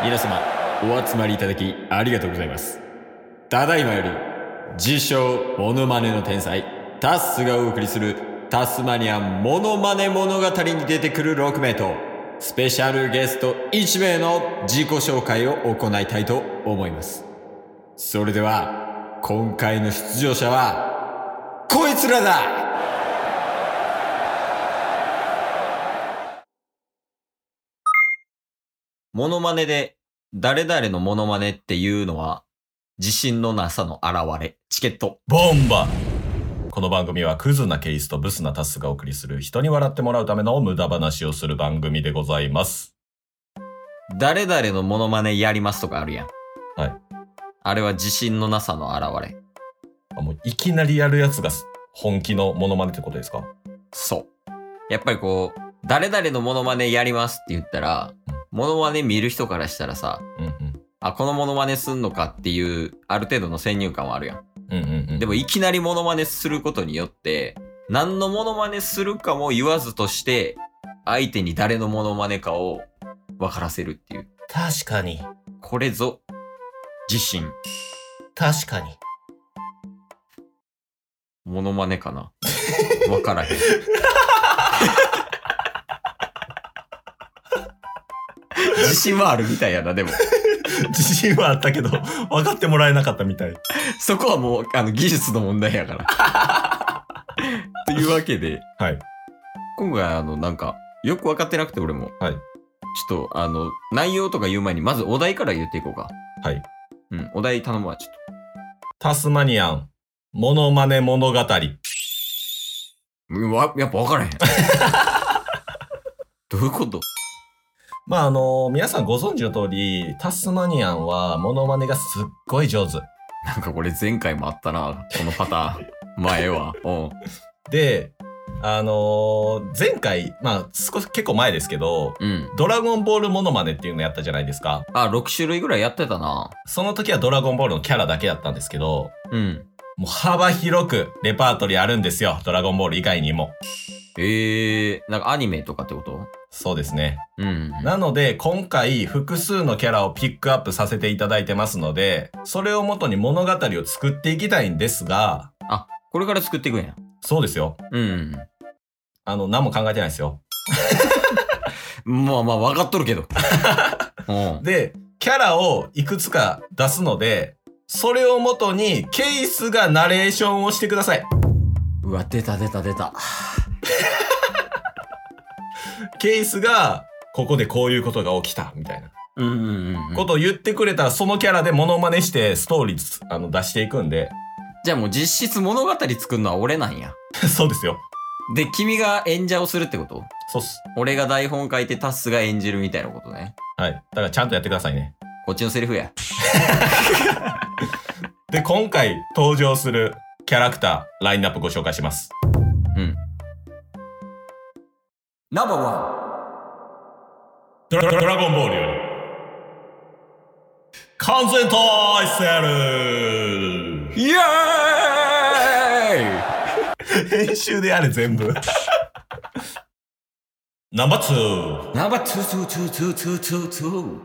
皆様お集まりいただきありがとうございます。ただいまより自称モノマネの天才タッスがお送りするタスマニアンモノマネ物語に出てくる6名とスペシャルゲスト1名の自己紹介を行いたいと思います。それでは今回の出場者はこいつらだ!モノマネで、誰々のモノマネっていうのは、自信のなさの現れ。チケット。ボンバこの番組はクズなケイスとブスなタスがお送りする人に笑ってもらうための無駄話をする番組でございます。誰々のモノマネやりますとかあるやん。はい。あれは自信のなさの現れ。あもういきなりやるやつが本気のモノマネってことですか？そう。やっぱりこう、誰々のモノマネやりますって言ったら、モノマネ見る人からしたらさ、うんうん。あ、このモノマネすんのかっていう、ある程度の先入観はあるやん。うんうんうん。でもいきなりモノマネすることによって、何のモノマネするかも言わずとして、相手に誰のモノマネかを分からせるっていう。確かに。これぞ、自信。確かに。モノマネかな？分からへん。自信はあるみたいやな、でも。自信はあったけど、分かってもらえなかったみたい。そこはもう、あの、技術の問題やから。というわけで、はい。今回あの、なんか、よく分かってなくて俺も。はい。ちょっと、あの、内容とか言う前に、まずお題から言っていこうか。はい。うん、お題頼むわ、ちょっと。タスマニアン、モノマネ物語。うんわ、やっぱ分からへん。どういうこと？まあ、あの皆さんご存知の通り、タスマニアンはモノマネがすっごい上手。なんかこれ前回もあったな、このパターン。前は。うん。で、あのー前回、まあ、少し結構前ですけど、うん。ドラゴンボールモノマネっていうのやったじゃないですか。あ、6種類ぐらいやってたな。その時はドラゴンボールのキャラだけだったんですけど、うん。もう幅広くレパートリーあるんですよ。ドラゴンボール以外にも。えー、なんかアニメとかってこと？そうですね。うん。なので、今回複数のキャラをピックアップさせていただいてますので、それをもとに物語を作っていきたいんですが、あ、これから作っていくんや。そうですよ。うん。あの、何も考えてないですよ。まあまあ、分かっとるけど。うん。で、キャラをいくつか出すので、それをもとにケースがナレーションをしてください。うわ、出た出た出た。ケースが、ここでこういうことが起きた、みたいなうんうんうん。ことを言ってくれたら、そのキャラでモノマネしてストーリーつあの出していくんで、じゃあもう実質物語作るのは俺なんや。そうですよ。で、君が演者をするってこと？そうっす。俺が台本書いてタスが演じるみたいなことね。はい。だからちゃんとやってくださいね。こっちのセリフや。で、今回登場するキャラクター、ラインナップご紹介します。ナンバーワドラドラゴンボールより。完全対セルンイエーイ編集であれ全部。ナンバーツー。ナンバーツーツーツーツーツーツーツー。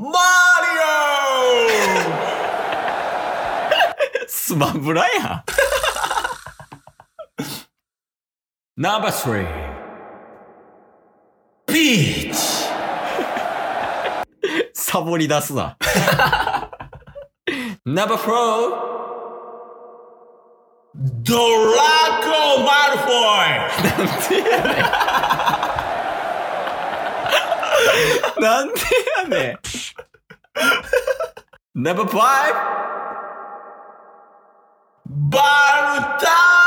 マスマブラやん。ナンバースリー。リオピーチサボり出すな。ナンバーフォー。ドラコマルフォなんでやねん。ナンバーファイイバルタン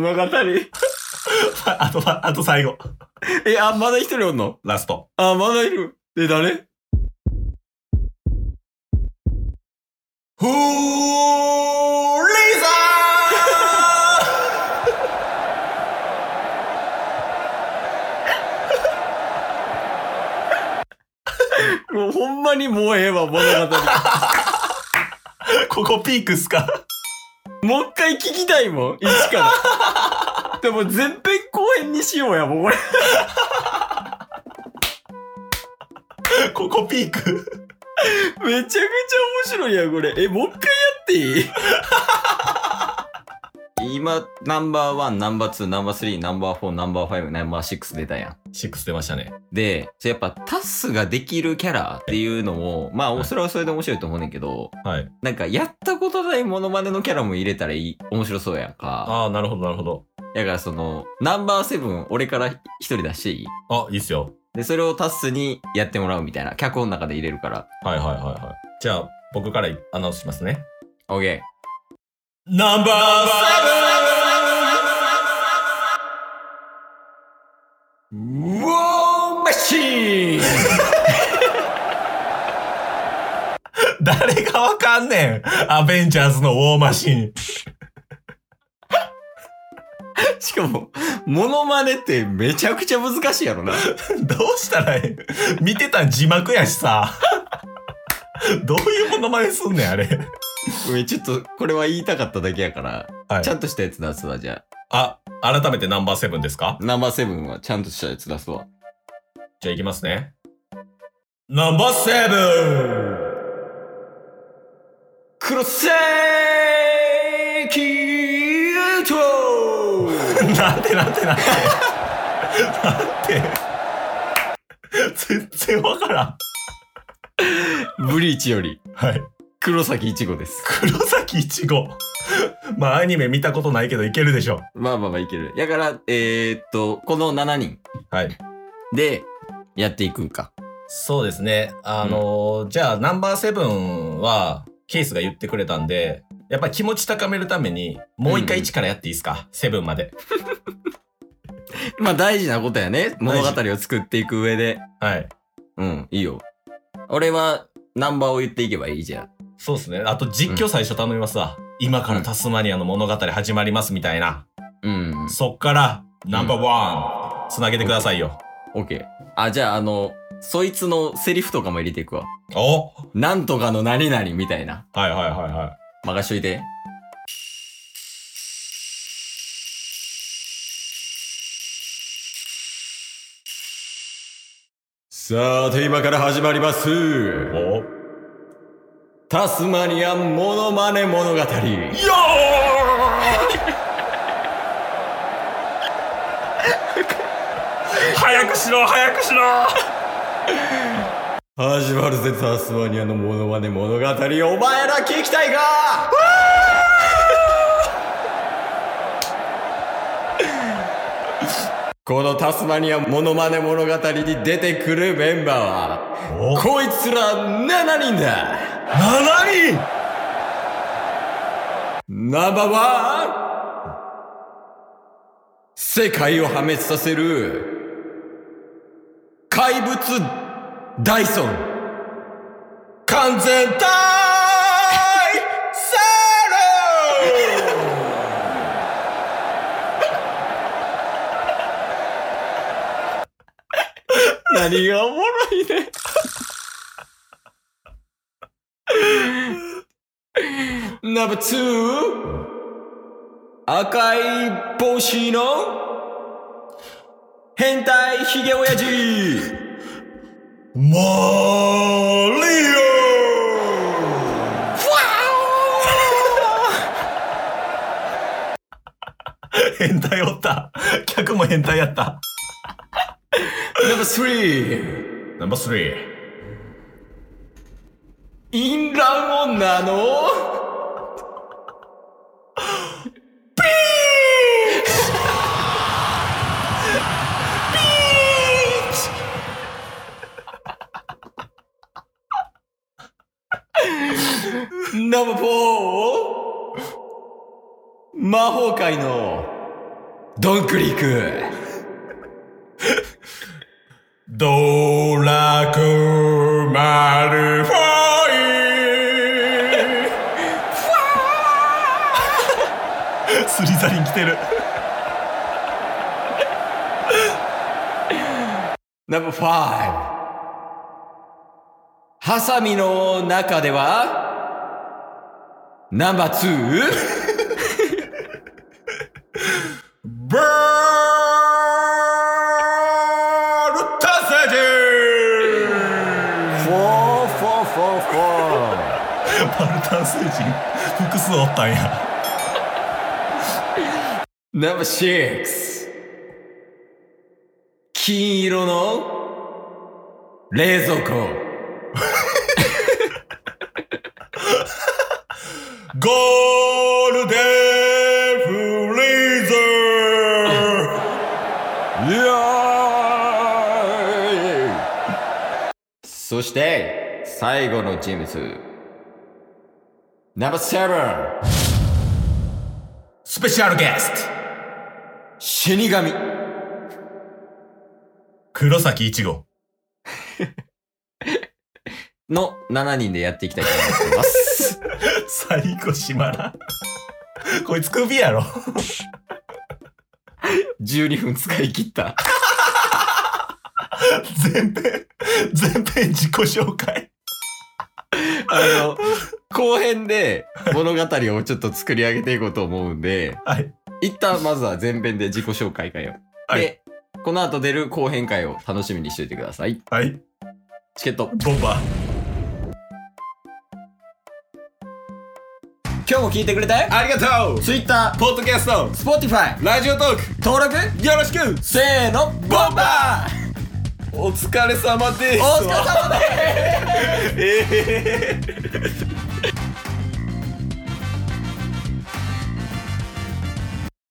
物語。あとは、あと最後。え、あ、まだ一人おんの？ラスト。あ、まだいる。え、誰？フーリもうほんまにもうええわ、物語。ここピークっすか？もう一回聞きたいもん、一から。でも前編後編にしようや、もうこれ。ここピーク。めちゃくちゃ面白いやん、これ。え、もう一回やっていい？今、ナンバーワン、ナンバーツー、ナンバースリー、ナンバーフォー、ナンバーファイブ、ナンバーシックス出たやん。6出ましたね。で、やっぱタスができるキャラっていうのも、まあ、それはそれで面白いと思うねんけど、はい。なんか、やったことないモノマネのキャラも入れたらいい、面白そうやんか。ああ、なるほど、なるほど。だから、その、ナンバーセブン、俺から一人出していいあ、いいっすよ。で、それをタスにやってもらうみたいな。脚本の中で入れるから。はいはいはいはい。じゃあ、僕からアナウンスしますね。オッケナンバー。ウォーマシーン誰がわかんねんアベンジャーズのウォーマシーン。しかも、モノマネってめちゃくちゃ難しいやろな。どうしたらええ見てたん字幕やしさ。どういうものまねすんねん、あれ。ごめんちょっと、これは言いたかっただけやから、はいちゃんとしたやつ出すわ、じゃあ、改めてナンバーセブンですか？あ。ナンバーセブンはちゃんとしたやつ出すわ。じゃあいきますね。ナンバーセブクロセーキートン なんてなんてなんて。なんて。全然わからん。ブリーチより、はい。黒崎いちごです。黒崎いちご。まあアニメ見たことないけどいけるでしょ。まあまあまあいける。やから、えー、っと、この7人はい。でやっていくんか。そうですね。あのーじゃあナンバーセブンはケースが言ってくれたんで、やっぱり気持ち高めるためにもう一回うん1からやっていいですか、セブンまで。まあ大事なことやね。物語を作っていく上で。はい。うん、いいよ。俺はナンバーを言っていけばいいじゃん。そうですね。あと実況最初頼みますわ。今からタスマニアの物語始まりますみたいな。うん。そっからナンバーワン、つなげてくださいよ。オッケー。あ、じゃああの、そいつのセリフとかも入れていくわ。おなんとかの何々みたいな。はいはいはいは任しといて。さて今から始まります。い。おタスマニアンモノマネ物語。よー！早くしろ早くしろ！始まるぜタスマニアのモノマネ物語。お前ら聞きたいか？このタスマニアモノマネ物語に出てくるメンバーは、お。こいつら7人だ !7 人ナンバーワン。世界を破滅させる。怪物ダイソン。完全体セ何がおもろいねナンバーツー赤い帽子の変態ヒゲ親父マリオ 変態おった。客も変態やった。ナンバースリーナンバースリー。インラン女の魔法界のドンクリック。ドラクマルファイ。スリザリン来てる。ナンバー5ハサミの中ではナンバー 2? ったんや。Number 6金色の冷蔵庫。ゴールデンフリーザイエーイそして最後の人物 Number 7スペシャルゲスト死神黒崎一護。の7人でやっていきたいと思います 最後閉まらん。こいつ首やろ。12分使い切った全編、全編自己紹介。あの後編で物語をちょっと作り上げていこうと思うんではい。一旦まずは前編で自己紹介会を。はい。で、この後出る後編会を楽しみにしておいてください。はい。チケット。ボンバー。今日も聞いてくれてありがとう。Twitter、ポッドキャスト、Spotify、ラジオトーク、登録。よろしく。せーの、ボンバー。お疲れ様です。お疲れ様です。え え